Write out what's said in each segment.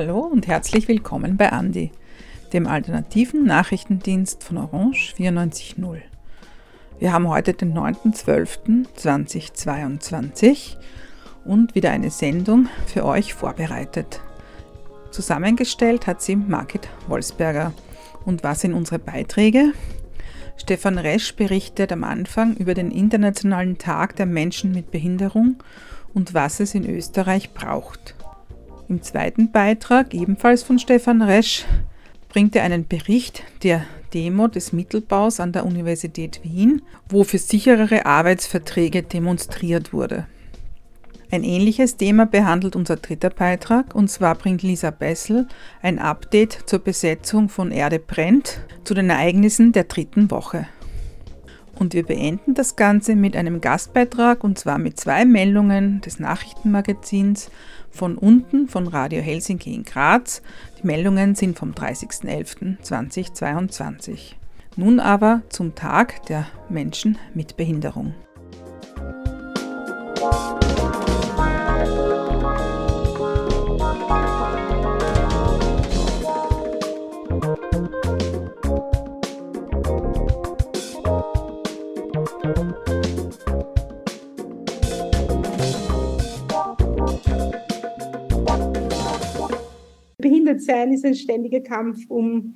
Hallo und herzlich willkommen bei Andi, dem alternativen Nachrichtendienst von Orange 94.0. Wir haben heute den 9.12.2022 und wieder eine Sendung für euch vorbereitet. Zusammengestellt hat sie Margit Wolfsberger. Und was sind unsere Beiträge? Stefan Resch berichtet am Anfang über den Internationalen Tag der Menschen mit Behinderung und was es in Österreich braucht. Im zweiten Beitrag, ebenfalls von Stefan Resch, bringt er einen Bericht der Demo des Mittelbaus an der Universität Wien, wo für sicherere Arbeitsverträge demonstriert wurde. Ein ähnliches Thema behandelt unser dritter Beitrag, und zwar bringt Lisa Bessel ein Update zur Besetzung von Erde brennt zu den Ereignissen der dritten Woche. Und wir beenden das Ganze mit einem Gastbeitrag, und zwar mit zwei Meldungen des Nachrichtenmagazins von unten von Radio Helsinki in Graz. Die Meldungen sind vom 30.11.2022. Nun aber zum Tag der Menschen mit Behinderung. Behindert sein ist ein ständiger Kampf um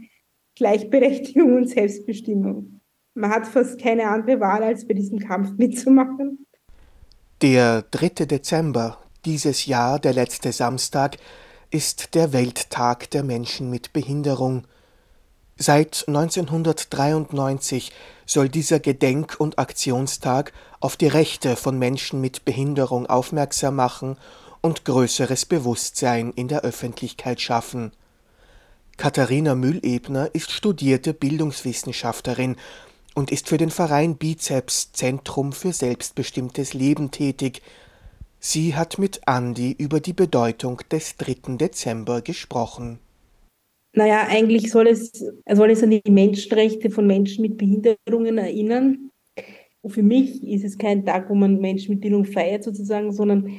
Gleichberechtigung und Selbstbestimmung. Man hat fast keine andere Wahl, als bei diesem Kampf mitzumachen. Der 3. Dezember, dieses Jahr der letzte Samstag, ist der Welttag der Menschen mit Behinderung. Seit 1993 soll dieser Gedenk- und Aktionstag auf die Rechte von Menschen mit Behinderung aufmerksam machen und größeres Bewusstsein in der Öffentlichkeit schaffen. Katharina Müllebner ist studierte Bildungswissenschaftlerin und ist für den Verein Bizeps Zentrum für selbstbestimmtes Leben tätig. Sie hat mit Andi über die Bedeutung des 3. Dezember gesprochen. Naja, eigentlich soll es, soll es an die Menschenrechte von Menschen mit Behinderungen erinnern. Für mich ist es kein Tag, wo man Menschen mit Behinderung feiert sozusagen, sondern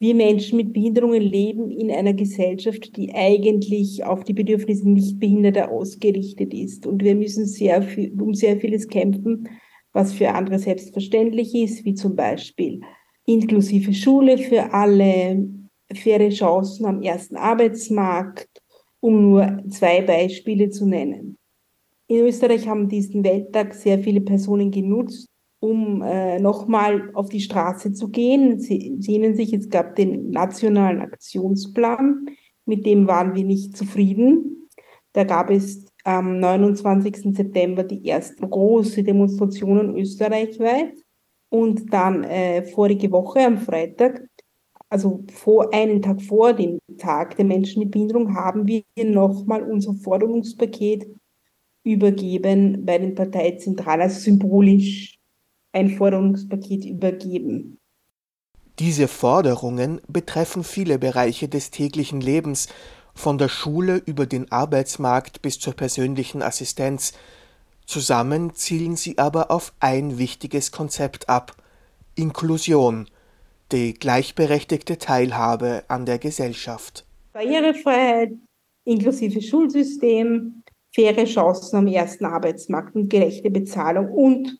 wir Menschen mit Behinderungen leben in einer Gesellschaft, die eigentlich auf die Bedürfnisse Nichtbehinderter ausgerichtet ist. Und wir müssen sehr viel, um sehr vieles kämpfen, was für andere selbstverständlich ist, wie zum Beispiel inklusive Schule für alle, faire Chancen am ersten Arbeitsmarkt, um nur zwei Beispiele zu nennen. In Österreich haben diesen Welttag sehr viele Personen genutzt, um äh, nochmal auf die Straße zu gehen. Sie, erinnern sich, es gab den nationalen Aktionsplan, mit dem waren wir nicht zufrieden. Da gab es am 29. September die ersten große Demonstrationen österreichweit. Und dann äh, vorige Woche am Freitag, also vor einen Tag vor dem Tag der Menschen mit Behinderung, haben wir nochmal unser Forderungspaket übergeben bei den Parteizentralen, also symbolisch ein Forderungspaket übergeben. Diese Forderungen betreffen viele Bereiche des täglichen Lebens, von der Schule über den Arbeitsmarkt bis zur persönlichen Assistenz. Zusammen zielen sie aber auf ein wichtiges Konzept ab Inklusion, die gleichberechtigte Teilhabe an der Gesellschaft. Barrierefreiheit, inklusive Schulsystem, faire Chancen am ersten Arbeitsmarkt und gerechte Bezahlung und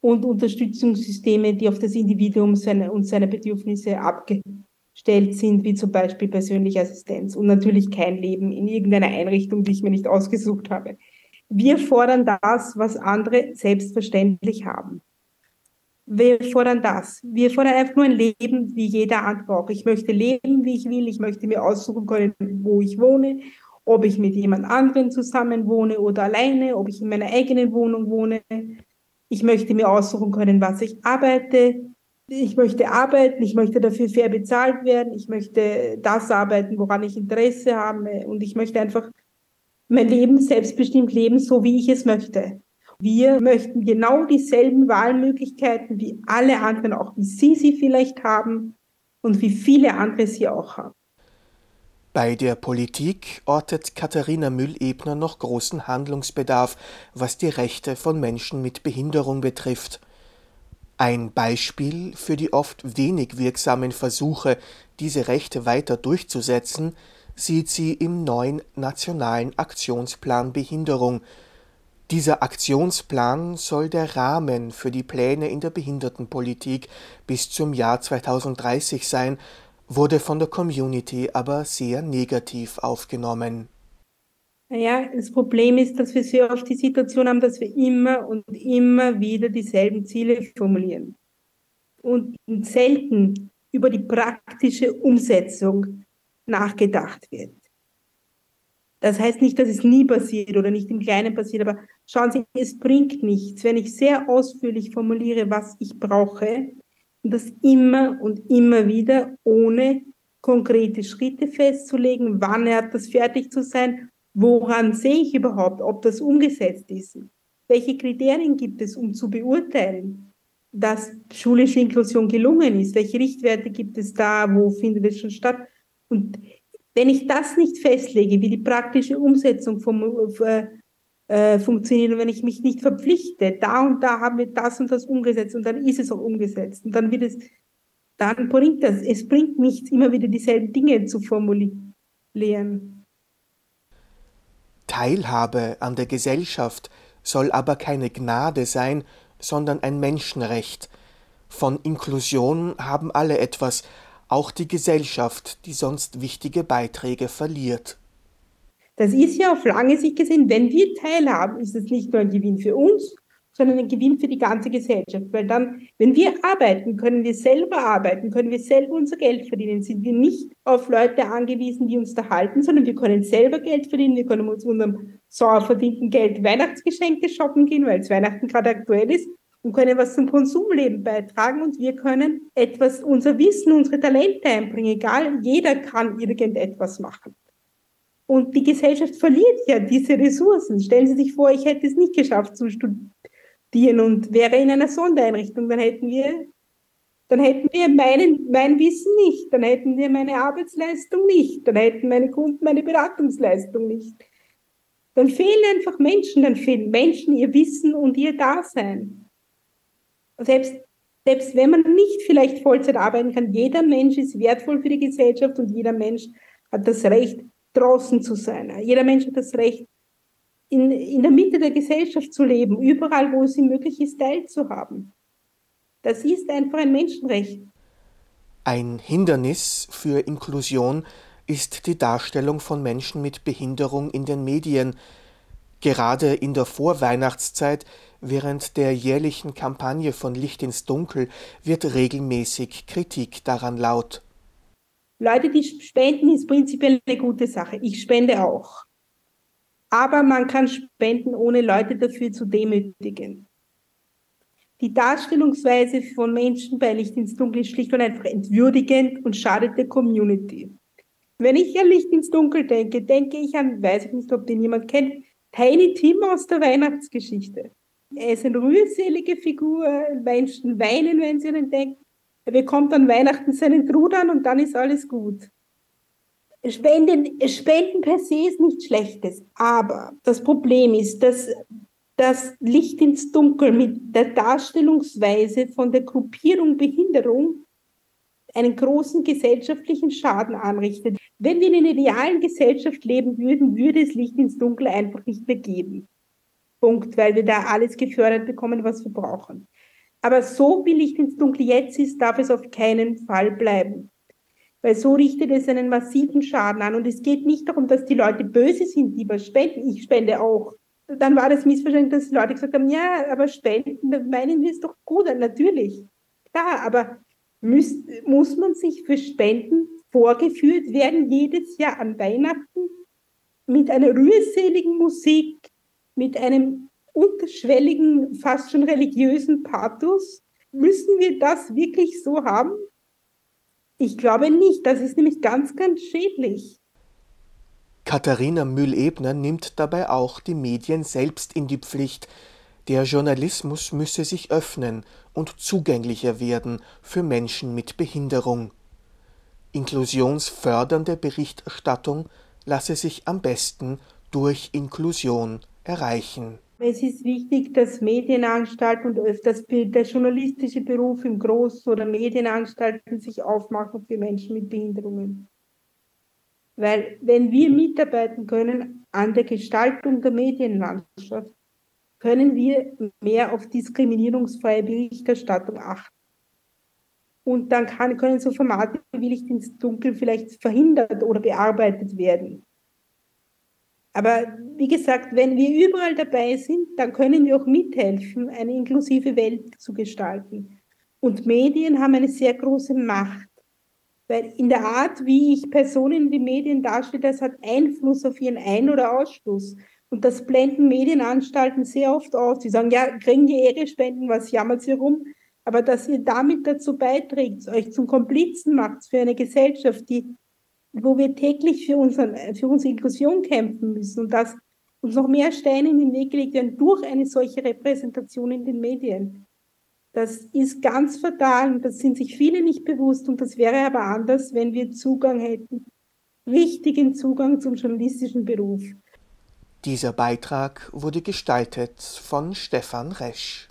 und Unterstützungssysteme, die auf das Individuum seine, und seine Bedürfnisse abgestellt sind, wie zum Beispiel persönliche Assistenz und natürlich kein Leben in irgendeiner Einrichtung, die ich mir nicht ausgesucht habe. Wir fordern das, was andere selbstverständlich haben. Wir fordern das. Wir fordern einfach nur ein Leben, wie jeder andere auch. Ich möchte leben, wie ich will. Ich möchte mir aussuchen können, wo ich wohne, ob ich mit jemand anderem zusammen wohne oder alleine, ob ich in meiner eigenen Wohnung wohne. Ich möchte mir aussuchen können, was ich arbeite. Ich möchte arbeiten, ich möchte dafür fair bezahlt werden, ich möchte das arbeiten, woran ich Interesse habe und ich möchte einfach mein Leben selbstbestimmt leben, so wie ich es möchte. Wir möchten genau dieselben Wahlmöglichkeiten wie alle anderen, auch wie Sie sie vielleicht haben und wie viele andere sie auch haben. Bei der Politik ortet Katharina Müllebner noch großen Handlungsbedarf, was die Rechte von Menschen mit Behinderung betrifft. Ein Beispiel für die oft wenig wirksamen Versuche, diese Rechte weiter durchzusetzen, sieht sie im neuen Nationalen Aktionsplan Behinderung. Dieser Aktionsplan soll der Rahmen für die Pläne in der Behindertenpolitik bis zum Jahr 2030 sein, wurde von der Community aber sehr negativ aufgenommen. Naja, das Problem ist, dass wir sehr oft die Situation haben, dass wir immer und immer wieder dieselben Ziele formulieren und selten über die praktische Umsetzung nachgedacht wird. Das heißt nicht, dass es nie passiert oder nicht im Kleinen passiert, aber schauen Sie, es bringt nichts, wenn ich sehr ausführlich formuliere, was ich brauche das immer und immer wieder ohne konkrete Schritte festzulegen, wann hat das fertig zu sein Woran sehe ich überhaupt, ob das umgesetzt ist? Welche Kriterien gibt es, um zu beurteilen, dass schulische Inklusion gelungen ist? Welche Richtwerte gibt es da? Wo findet es schon statt? Und wenn ich das nicht festlege, wie die praktische Umsetzung vom, äh, funktioniert und wenn ich mich nicht verpflichte, da und da haben wir das und das umgesetzt und dann ist es auch umgesetzt und dann wird es, dann bringt das, es bringt nichts, immer wieder dieselben Dinge zu formulieren. Teilhabe an der Gesellschaft soll aber keine Gnade sein, sondern ein Menschenrecht. Von Inklusion haben alle etwas, auch die Gesellschaft, die sonst wichtige Beiträge verliert. Das ist ja auf lange Sicht gesehen, wenn wir teilhaben, ist es nicht nur ein Gewinn für uns, sondern ein Gewinn für die ganze Gesellschaft. Weil dann, wenn wir arbeiten, können wir selber arbeiten, können wir selber unser Geld verdienen, sind wir nicht auf Leute angewiesen, die uns da halten, sondern wir können selber Geld verdienen, wir können uns unserem sauer verdienten Geld Weihnachtsgeschenke shoppen gehen, weil es Weihnachten gerade aktuell ist und können was zum Konsumleben beitragen und wir können etwas, unser Wissen, unsere Talente einbringen, egal, jeder kann irgendetwas machen. Und die Gesellschaft verliert ja diese Ressourcen. Stellen Sie sich vor, ich hätte es nicht geschafft zu studieren und wäre in einer Sondereinrichtung, dann hätten wir, dann hätten wir meinen, mein Wissen nicht, dann hätten wir meine Arbeitsleistung nicht, dann hätten meine Kunden meine Beratungsleistung nicht. Dann fehlen einfach Menschen, dann fehlen Menschen ihr Wissen und ihr Dasein. Selbst, selbst wenn man nicht vielleicht Vollzeit arbeiten kann, jeder Mensch ist wertvoll für die Gesellschaft und jeder Mensch hat das Recht, draußen zu sein. Jeder Mensch hat das Recht, in, in der Mitte der Gesellschaft zu leben, überall, wo es ihm möglich ist, teilzuhaben. Das ist einfach ein Menschenrecht. Ein Hindernis für Inklusion ist die Darstellung von Menschen mit Behinderung in den Medien. Gerade in der Vorweihnachtszeit, während der jährlichen Kampagne von Licht ins Dunkel, wird regelmäßig Kritik daran laut. Leute, die spenden, ist prinzipiell eine gute Sache. Ich spende auch. Aber man kann spenden, ohne Leute dafür zu demütigen. Die Darstellungsweise von Menschen bei Licht ins Dunkel ist schlicht und einfach entwürdigend und schadet der Community. Wenn ich an Licht ins Dunkel denke, denke ich an, weiß ich nicht, ob den jemand kennt, Tiny Tim aus der Weihnachtsgeschichte. Er ist eine rührselige Figur, Menschen weinen, wenn sie an ihn denken. Er bekommt an Weihnachten seinen Trud an und dann ist alles gut. Spenden, Spenden per se ist nichts Schlechtes, aber das Problem ist, dass das Licht ins Dunkel mit der Darstellungsweise von der Gruppierung Behinderung einen großen gesellschaftlichen Schaden anrichtet. Wenn wir in einer idealen Gesellschaft leben würden, würde es Licht ins Dunkel einfach nicht mehr geben. Punkt, weil wir da alles gefördert bekommen, was wir brauchen. Aber so Licht ins Dunkel jetzt ist, darf es auf keinen Fall bleiben weil so richtet es einen massiven Schaden an. Und es geht nicht darum, dass die Leute böse sind, die was spenden. Ich spende auch. Dann war das Missverständnis, dass die Leute gesagt haben, ja, aber spenden, meinen wir es doch gut, natürlich. Klar, aber muss, muss man sich für Spenden vorgeführt werden, jedes Jahr an Weihnachten, mit einer rührseligen Musik, mit einem unterschwelligen, fast schon religiösen Pathos? Müssen wir das wirklich so haben? Ich glaube nicht. Das ist nämlich ganz, ganz schädlich. Katharina Mühl-Ebner nimmt dabei auch die Medien selbst in die Pflicht. Der Journalismus müsse sich öffnen und zugänglicher werden für Menschen mit Behinderung. Inklusionsfördernde Berichterstattung lasse sich am besten durch Inklusion erreichen. Es ist wichtig, dass Medienanstalten und dass der journalistische Beruf im Großen oder Medienanstalten sich aufmachen für Menschen mit Behinderungen. Weil wenn wir mitarbeiten können an der Gestaltung der Medienlandschaft, können wir mehr auf diskriminierungsfreie Berichterstattung achten. Und dann kann, können so Formate wie Licht ins Dunkel vielleicht verhindert oder bearbeitet werden. Aber wie gesagt, wenn wir überall dabei sind, dann können wir auch mithelfen, eine inklusive Welt zu gestalten. Und Medien haben eine sehr große Macht. Weil in der Art, wie ich Personen in den Medien darstelle, das hat Einfluss auf ihren Ein- oder Ausschluss. Und das blenden Medienanstalten sehr oft aus. Sie sagen, ja, kriegen die Ehre-Spenden, was jammert sie rum? Aber dass ihr damit dazu beiträgt, euch zum Komplizen macht für eine Gesellschaft, die, wo wir täglich für, unseren, für unsere Inklusion kämpfen müssen und dass uns noch mehr Steine in den Weg gelegt werden durch eine solche Repräsentation in den Medien. Das ist ganz fatal und das sind sich viele nicht bewusst und das wäre aber anders, wenn wir Zugang hätten, richtigen Zugang zum journalistischen Beruf. Dieser Beitrag wurde gestaltet von Stefan Resch.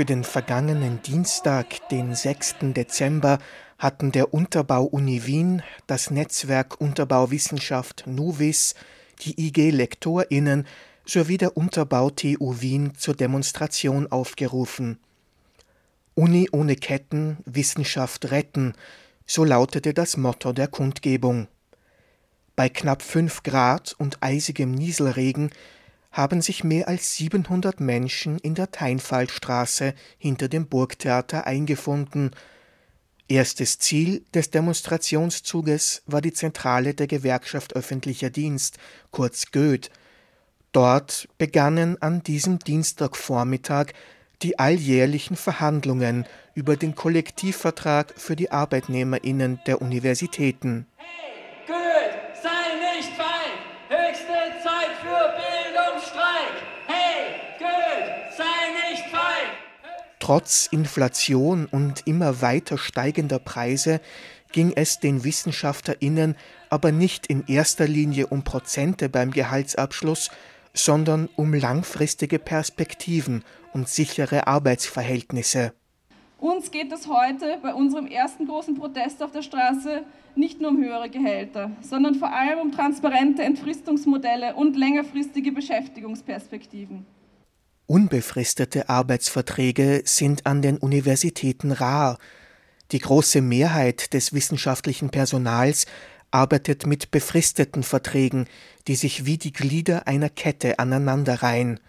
Für den vergangenen Dienstag, den 6. Dezember, hatten der Unterbau Uni Wien, das Netzwerk Unterbauwissenschaft NUVIS, die IG LektorInnen sowie der Unterbau TU Wien zur Demonstration aufgerufen. Uni ohne Ketten, Wissenschaft retten, so lautete das Motto der Kundgebung. Bei knapp fünf Grad und eisigem Nieselregen haben sich mehr als 700 Menschen in der Teinfallstraße hinter dem Burgtheater eingefunden. Erstes Ziel des Demonstrationszuges war die Zentrale der Gewerkschaft öffentlicher Dienst, kurz Goeth. Dort begannen an diesem Dienstagvormittag die alljährlichen Verhandlungen über den Kollektivvertrag für die Arbeitnehmerinnen der Universitäten. Trotz Inflation und immer weiter steigender Preise ging es den Wissenschaftlerinnen aber nicht in erster Linie um Prozente beim Gehaltsabschluss, sondern um langfristige Perspektiven und sichere Arbeitsverhältnisse. Uns geht es heute bei unserem ersten großen Protest auf der Straße nicht nur um höhere Gehälter, sondern vor allem um transparente Entfristungsmodelle und längerfristige Beschäftigungsperspektiven. Unbefristete Arbeitsverträge sind an den Universitäten rar. Die große Mehrheit des wissenschaftlichen Personals arbeitet mit befristeten Verträgen, die sich wie die Glieder einer Kette aneinanderreihen.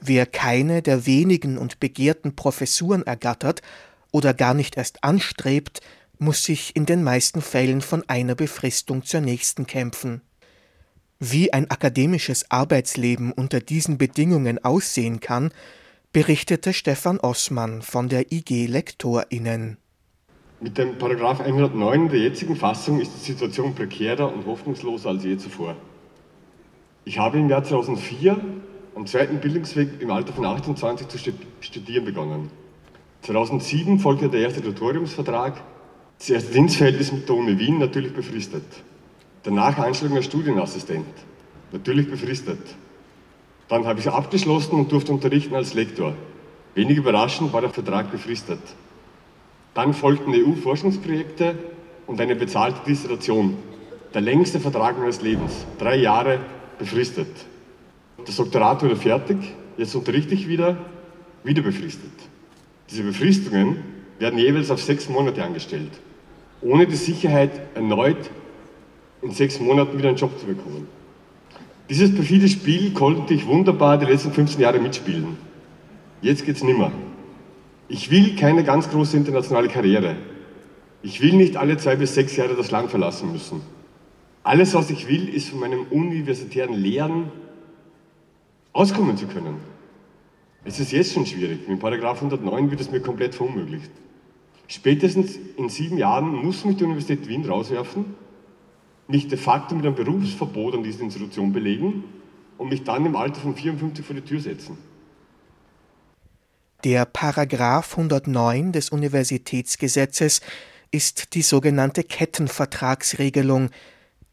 Wer keine der wenigen und begehrten Professuren ergattert oder gar nicht erst anstrebt, muss sich in den meisten Fällen von einer Befristung zur nächsten kämpfen. Wie ein akademisches Arbeitsleben unter diesen Bedingungen aussehen kann, berichtete Stefan Ossmann von der IG LektorInnen. Mit dem Paragraph 109 der jetzigen Fassung ist die Situation prekärer und hoffnungsloser als je zuvor. Ich habe im Jahr 2004 am zweiten Bildungsweg im Alter von 28 zu studieren begonnen. 2007 folgte der erste Tutoriumsvertrag, das erste Dienstverhältnis mit der Uni Wien natürlich befristet. Danach Einstellung als Studienassistent, natürlich befristet. Dann habe ich abgeschlossen und durfte unterrichten als Lektor. Wenig überraschend war der Vertrag befristet. Dann folgten EU-Forschungsprojekte und eine bezahlte Dissertation. Der längste Vertrag meines Lebens, drei Jahre befristet. Das Doktorat wurde fertig, jetzt unterrichte ich wieder, wieder befristet. Diese Befristungen werden jeweils auf sechs Monate angestellt, ohne die Sicherheit, erneut in sechs Monaten wieder einen Job zu bekommen. Dieses perfide Spiel konnte ich wunderbar die letzten 15 Jahre mitspielen. Jetzt geht's nimmer. Ich will keine ganz große internationale Karriere. Ich will nicht alle zwei bis sechs Jahre das Land verlassen müssen. Alles, was ich will, ist von meinem universitären Lehren auskommen zu können. Es ist jetzt schon schwierig. Mit Paragraph 109 wird es mir komplett verunmöglicht. Spätestens in sieben Jahren muss mich die Universität Wien rauswerfen mich de facto mit einem Berufsverbot an diese Institution belegen und mich dann im Alter von 54 vor die Tür setzen. Der Paragraph 109 des Universitätsgesetzes ist die sogenannte Kettenvertragsregelung.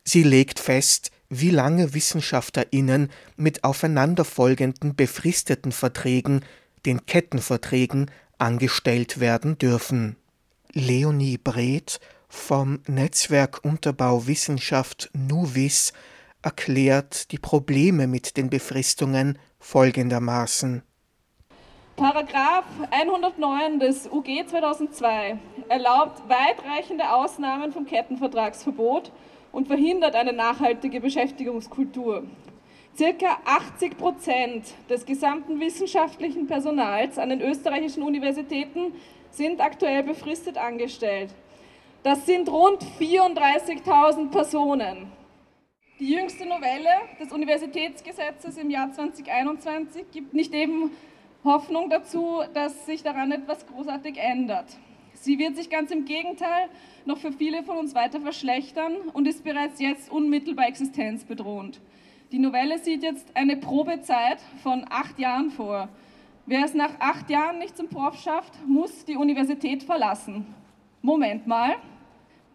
Sie legt fest, wie lange WissenschaftlerInnen mit aufeinanderfolgenden befristeten Verträgen, den Kettenverträgen, angestellt werden dürfen. Leonie Breth vom Netzwerk Unterbau Wissenschaft NUWIS erklärt die Probleme mit den Befristungen folgendermaßen. Paragraph 109 des UG 2002 erlaubt weitreichende Ausnahmen vom Kettenvertragsverbot und verhindert eine nachhaltige Beschäftigungskultur. Circa 80 Prozent des gesamten wissenschaftlichen Personals an den österreichischen Universitäten sind aktuell befristet angestellt. Das sind rund 34.000 Personen. Die jüngste Novelle des Universitätsgesetzes im Jahr 2021 gibt nicht eben Hoffnung dazu, dass sich daran etwas großartig ändert. Sie wird sich ganz im Gegenteil noch für viele von uns weiter verschlechtern und ist bereits jetzt unmittelbar existenzbedrohend. Die Novelle sieht jetzt eine Probezeit von acht Jahren vor. Wer es nach acht Jahren nicht zum Prof schafft, muss die Universität verlassen. Moment mal,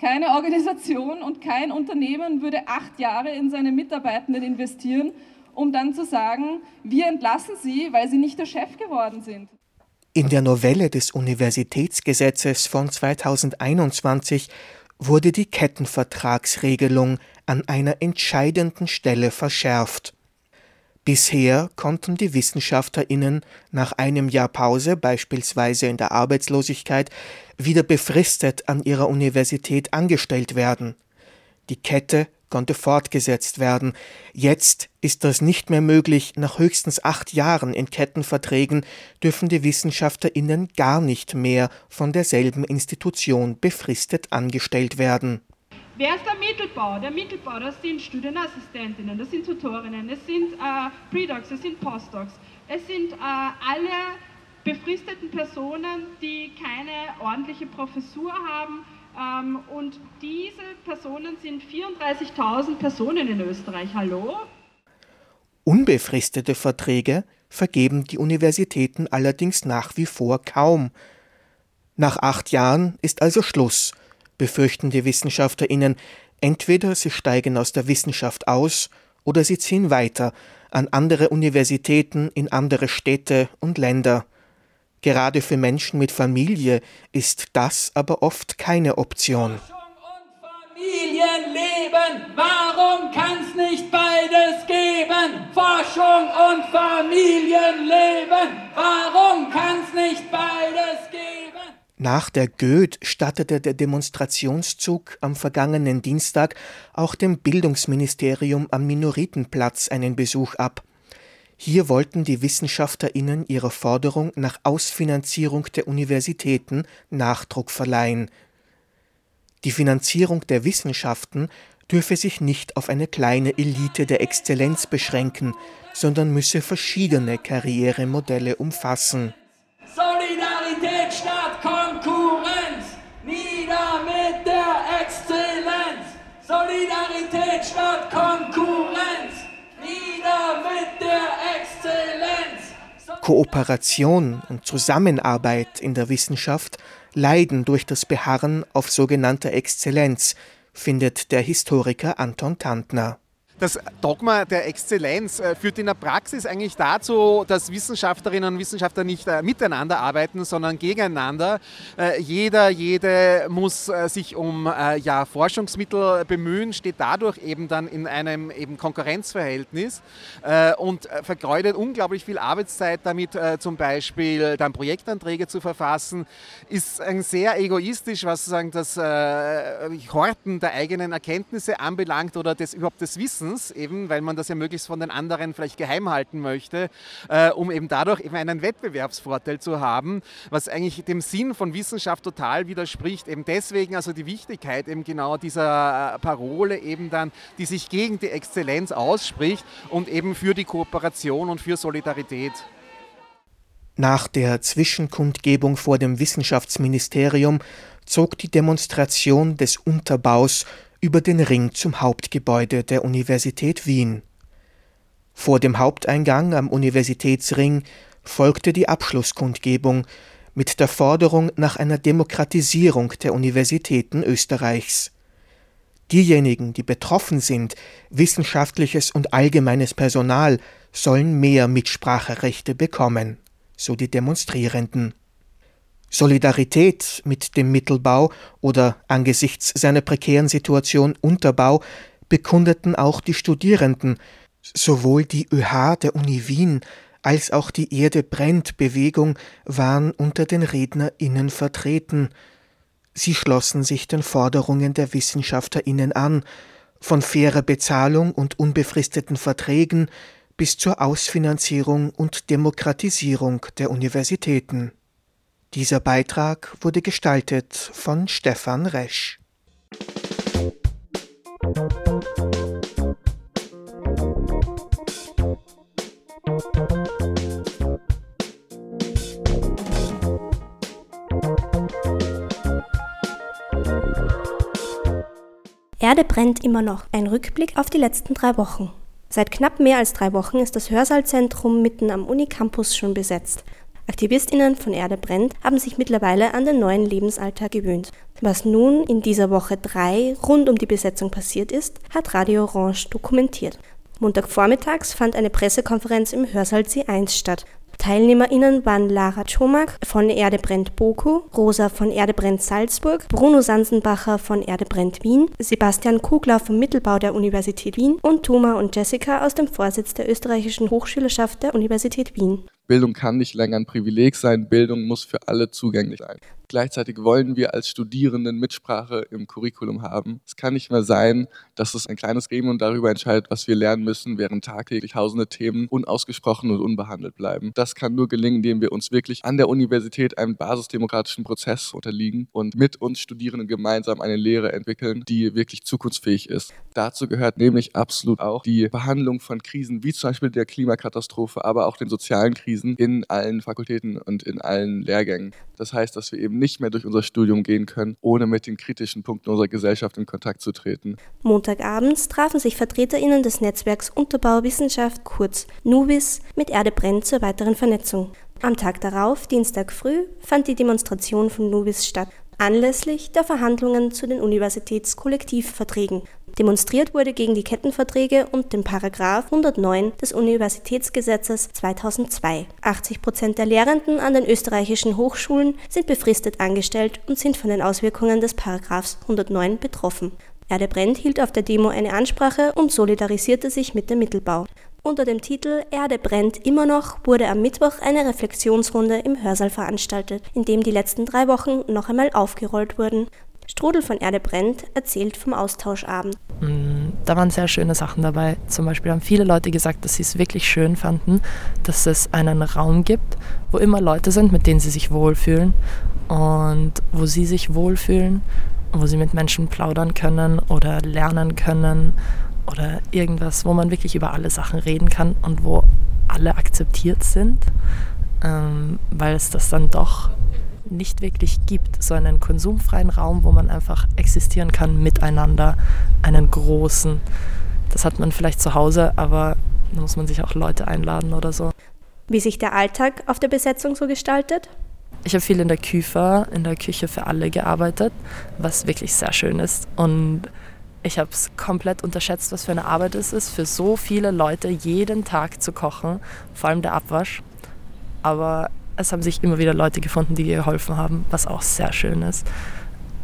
keine Organisation und kein Unternehmen würde acht Jahre in seine Mitarbeitenden investieren um dann zu sagen, wir entlassen sie, weil sie nicht der Chef geworden sind. In der Novelle des Universitätsgesetzes von 2021 wurde die Kettenvertragsregelung an einer entscheidenden Stelle verschärft. Bisher konnten die Wissenschaftlerinnen nach einem Jahr Pause, beispielsweise in der Arbeitslosigkeit, wieder befristet an ihrer Universität angestellt werden. Die Kette konnte fortgesetzt werden. Jetzt ist das nicht mehr möglich. Nach höchstens acht Jahren in Kettenverträgen dürfen die WissenschaftlerInnen gar nicht mehr von derselben Institution befristet angestellt werden. Wer ist der Mittelbau? Der Mittelbau, das sind Studienassistentinnen, das sind Tutorinnen, es sind äh, Predocs, es sind Postdocs, es sind äh, alle befristeten Personen, die keine ordentliche Professur haben, ähm, und diese Personen sind 34.000 Personen in Österreich. Hallo? Unbefristete Verträge vergeben die Universitäten allerdings nach wie vor kaum. Nach acht Jahren ist also Schluss, befürchten die Wissenschaftlerinnen. Entweder sie steigen aus der Wissenschaft aus oder sie ziehen weiter an andere Universitäten in andere Städte und Länder. Gerade für Menschen mit Familie ist das aber oft keine Option. Familienleben, warum kann's nicht beides geben? Forschung und Familienleben, warum kann's nicht beides geben? Nach der Goethe stattete der Demonstrationszug am vergangenen Dienstag auch dem Bildungsministerium am Minoritenplatz einen Besuch ab. Hier wollten die WissenschaftlerInnen ihrer Forderung nach Ausfinanzierung der Universitäten Nachdruck verleihen. Die Finanzierung der Wissenschaften dürfe sich nicht auf eine kleine Elite der Exzellenz beschränken, sondern müsse verschiedene Karrieremodelle umfassen. Kooperation und Zusammenarbeit in der Wissenschaft leiden durch das Beharren auf sogenannter Exzellenz, findet der Historiker Anton Tantner. Das Dogma der Exzellenz äh, führt in der Praxis eigentlich dazu, dass Wissenschaftlerinnen und Wissenschaftler nicht äh, miteinander arbeiten, sondern gegeneinander. Äh, jeder, jede muss sich um ja, Forschungsmittel bemühen, steht dadurch eben dann in einem eben Konkurrenzverhältnis und vergeudet unglaublich viel Arbeitszeit damit, zum Beispiel dann Projektanträge zu verfassen, ist sehr egoistisch, was sozusagen das Horten der eigenen Erkenntnisse anbelangt oder des, überhaupt des Wissens Wissens, eben weil man das ja möglichst von den anderen vielleicht geheim halten möchte, äh, um eben dadurch eben einen Wettbewerbsvorteil zu haben, was eigentlich dem Sinn von Wissenschaft total widerspricht. Eben deswegen also die Wichtigkeit eben genau dieser äh, Parole eben dann, die sich gegen die Exzellenz ausspricht und eben für die Kooperation und für Solidarität. Nach der Zwischenkundgebung vor dem Wissenschaftsministerium zog die Demonstration des Unterbaus über den Ring zum Hauptgebäude der Universität Wien. Vor dem Haupteingang am Universitätsring folgte die Abschlusskundgebung mit der Forderung nach einer Demokratisierung der Universitäten Österreichs. Diejenigen, die betroffen sind, wissenschaftliches und allgemeines Personal, sollen mehr Mitspracherechte bekommen, so die Demonstrierenden. Solidarität mit dem Mittelbau oder angesichts seiner prekären Situation Unterbau bekundeten auch die Studierenden, sowohl die ÖH der Uni Wien als auch die Erde brennt Bewegung waren unter den RednerInnen vertreten. Sie schlossen sich den Forderungen der WissenschaftlerInnen an, von fairer Bezahlung und unbefristeten Verträgen bis zur Ausfinanzierung und Demokratisierung der Universitäten. Dieser Beitrag wurde gestaltet von Stefan Resch. Erde brennt immer noch. Ein Rückblick auf die letzten drei Wochen. Seit knapp mehr als drei Wochen ist das Hörsaalzentrum mitten am Unicampus schon besetzt. AktivistInnen von Erde brennt haben sich mittlerweile an den neuen Lebensalltag gewöhnt. Was nun in dieser Woche drei rund um die Besetzung passiert ist, hat Radio Orange dokumentiert. Montagvormittags fand eine Pressekonferenz im Hörsaal C1 statt. TeilnehmerInnen waren Lara Chomak von Erde brennt Boku, Rosa von Erde brennt Salzburg, Bruno Sansenbacher von Erde brennt Wien, Sebastian Kugler vom Mittelbau der Universität Wien und Thoma und Jessica aus dem Vorsitz der österreichischen Hochschülerschaft der Universität Wien. Bildung kann nicht länger ein Privileg sein, Bildung muss für alle zugänglich sein. Gleichzeitig wollen wir als Studierenden Mitsprache im Curriculum haben. Es kann nicht mehr sein, dass es ein kleines Gremium darüber entscheidet, was wir lernen müssen, während tagtäglich tausende Themen unausgesprochen und unbehandelt bleiben. Das kann nur gelingen, indem wir uns wirklich an der Universität einem basisdemokratischen Prozess unterliegen und mit uns Studierenden gemeinsam eine Lehre entwickeln, die wirklich zukunftsfähig ist. Dazu gehört nämlich absolut auch die Behandlung von Krisen wie zum Beispiel der Klimakatastrophe, aber auch den sozialen Krisen in allen Fakultäten und in allen Lehrgängen. Das heißt, dass wir eben nicht mehr durch unser Studium gehen können, ohne mit den kritischen Punkten unserer Gesellschaft in Kontakt zu treten. Montagabends trafen sich VertreterInnen des Netzwerks Unterbauwissenschaft, kurz NUBIS, mit Erde brennt zur weiteren Vernetzung. Am Tag darauf, Dienstag früh, fand die Demonstration von NUBIS statt, anlässlich der Verhandlungen zu den Universitätskollektivverträgen. Demonstriert wurde gegen die Kettenverträge und den Paragraph 109 des Universitätsgesetzes 2002. 80 Prozent der Lehrenden an den österreichischen Hochschulen sind befristet angestellt und sind von den Auswirkungen des Paragraphs 109 betroffen. Erde Brent hielt auf der Demo eine Ansprache und solidarisierte sich mit dem Mittelbau. Unter dem Titel Erde brennt immer noch wurde am Mittwoch eine Reflexionsrunde im Hörsaal veranstaltet, in dem die letzten drei Wochen noch einmal aufgerollt wurden. Strudel von Erde brennt erzählt vom Austauschabend. Da waren sehr schöne Sachen dabei. Zum Beispiel haben viele Leute gesagt, dass sie es wirklich schön fanden, dass es einen Raum gibt, wo immer Leute sind, mit denen sie sich wohlfühlen und wo sie sich wohlfühlen, wo sie mit Menschen plaudern können oder lernen können oder irgendwas, wo man wirklich über alle Sachen reden kann und wo alle akzeptiert sind, ähm, weil es das dann doch nicht wirklich gibt. So einen konsumfreien Raum, wo man einfach existieren kann miteinander, einen großen. Das hat man vielleicht zu Hause, aber da muss man sich auch Leute einladen oder so. Wie sich der Alltag auf der Besetzung so gestaltet? Ich habe viel in der Küfe, in der Küche für alle gearbeitet, was wirklich sehr schön ist. Und ich habe es komplett unterschätzt, was für eine Arbeit es ist, für so viele Leute jeden Tag zu kochen, vor allem der Abwasch. Aber es haben sich immer wieder Leute gefunden, die geholfen haben, was auch sehr schön ist.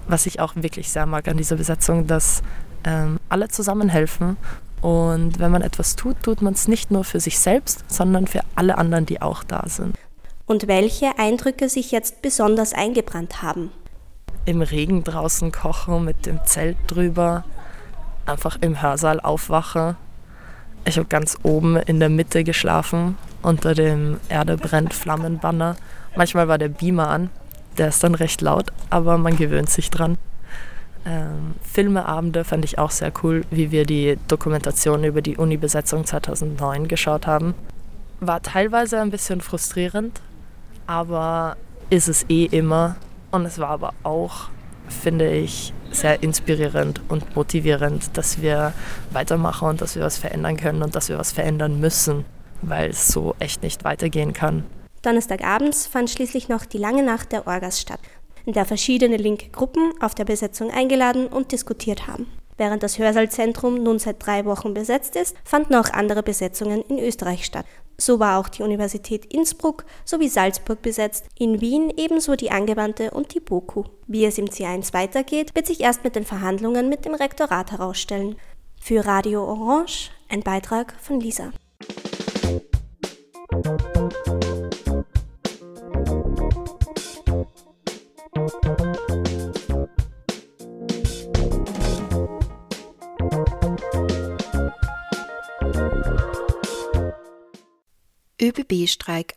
Was ich auch wirklich sehr mag an dieser Besetzung, dass ähm, alle zusammenhelfen und wenn man etwas tut, tut man es nicht nur für sich selbst, sondern für alle anderen, die auch da sind. Und welche Eindrücke sich jetzt besonders eingebrannt haben? Im Regen draußen kochen, mit dem Zelt drüber, einfach im Hörsaal aufwachen. Ich habe ganz oben in der Mitte geschlafen unter dem Erde brennt Flammenbanner. Manchmal war der Beamer an, der ist dann recht laut, aber man gewöhnt sich dran. Ähm, Filmeabende fand ich auch sehr cool, wie wir die Dokumentation über die Uni-Besetzung 2009 geschaut haben. War teilweise ein bisschen frustrierend, aber ist es eh immer. Und es war aber auch, finde ich, sehr inspirierend und motivierend, dass wir weitermachen und dass wir was verändern können und dass wir was verändern müssen weil es so echt nicht weitergehen kann. Donnerstagabends fand schließlich noch die lange Nacht der Orgas statt, in der verschiedene linke Gruppen auf der Besetzung eingeladen und diskutiert haben. Während das Hörsaalzentrum nun seit drei Wochen besetzt ist, fanden auch andere Besetzungen in Österreich statt. So war auch die Universität Innsbruck sowie Salzburg besetzt, in Wien ebenso die Angewandte und die BOKU. Wie es im C1 weitergeht, wird sich erst mit den Verhandlungen mit dem Rektorat herausstellen. Für Radio Orange ein Beitrag von Lisa. ÖBB-Streik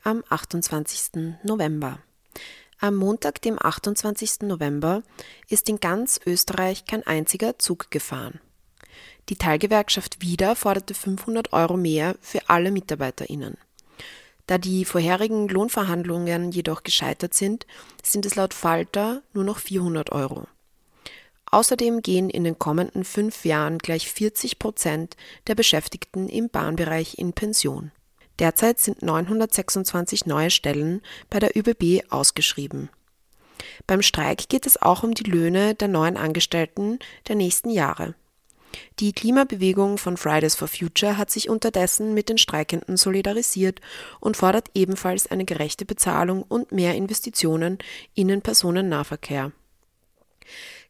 am 28. November. Am Montag, dem 28. November, ist in ganz Österreich kein einziger Zug gefahren. Die Teilgewerkschaft WIDA forderte 500 Euro mehr für alle MitarbeiterInnen. Da die vorherigen Lohnverhandlungen jedoch gescheitert sind, sind es laut Falter nur noch 400 Euro. Außerdem gehen in den kommenden fünf Jahren gleich 40 Prozent der Beschäftigten im Bahnbereich in Pension. Derzeit sind 926 neue Stellen bei der ÖBB ausgeschrieben. Beim Streik geht es auch um die Löhne der neuen Angestellten der nächsten Jahre. Die Klimabewegung von Fridays for Future hat sich unterdessen mit den Streikenden solidarisiert und fordert ebenfalls eine gerechte Bezahlung und mehr Investitionen in den Personennahverkehr.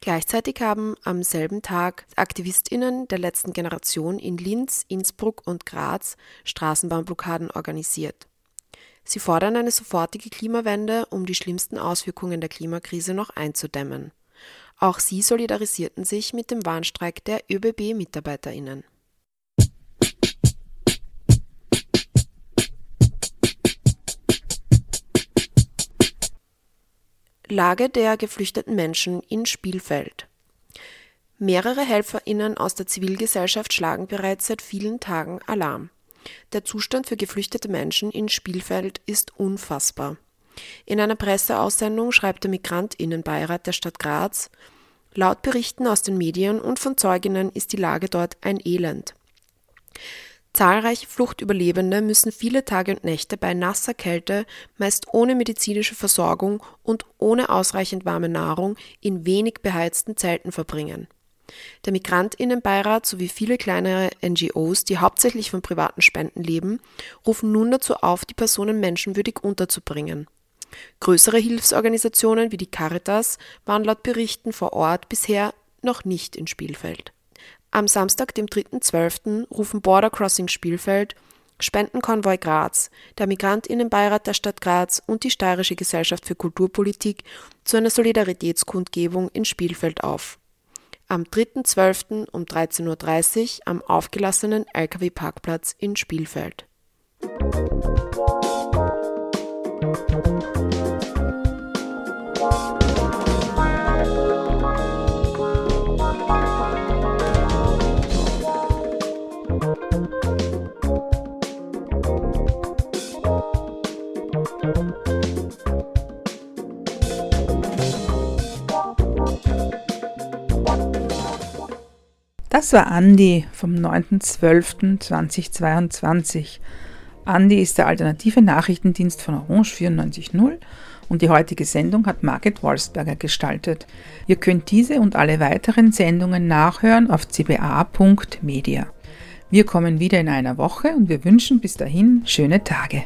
Gleichzeitig haben am selben Tag AktivistInnen der letzten Generation in Linz, Innsbruck und Graz Straßenbahnblockaden organisiert. Sie fordern eine sofortige Klimawende, um die schlimmsten Auswirkungen der Klimakrise noch einzudämmen. Auch sie solidarisierten sich mit dem Warnstreik der ÖBB-MitarbeiterInnen. Lage der geflüchteten Menschen in Spielfeld. Mehrere HelferInnen aus der Zivilgesellschaft schlagen bereits seit vielen Tagen Alarm. Der Zustand für geflüchtete Menschen in Spielfeld ist unfassbar. In einer Presseaussendung schreibt der Migrantinnenbeirat der Stadt Graz, laut Berichten aus den Medien und von Zeuginnen ist die Lage dort ein Elend. Zahlreiche Fluchtüberlebende müssen viele Tage und Nächte bei nasser Kälte, meist ohne medizinische Versorgung und ohne ausreichend warme Nahrung in wenig beheizten Zelten verbringen. Der Migrantinnenbeirat sowie viele kleinere NGOs, die hauptsächlich von privaten Spenden leben, rufen nun dazu auf, die Personen menschenwürdig unterzubringen. Größere Hilfsorganisationen wie die Caritas waren laut Berichten vor Ort bisher noch nicht in Spielfeld. Am Samstag, dem 3.12., rufen Border Crossing Spielfeld, Spendenkonvoi Graz, der Migrantinnenbeirat der Stadt Graz und die Steirische Gesellschaft für Kulturpolitik zu einer Solidaritätskundgebung in Spielfeld auf. Am 3.12. um 13.30 Uhr am aufgelassenen Lkw-Parkplatz in Spielfeld. Das war Andi vom 9.12.2022. Andi ist der alternative Nachrichtendienst von Orange 94.0 und die heutige Sendung hat Margit Wolfsberger gestaltet. Ihr könnt diese und alle weiteren Sendungen nachhören auf cba.media. Wir kommen wieder in einer Woche und wir wünschen bis dahin schöne Tage.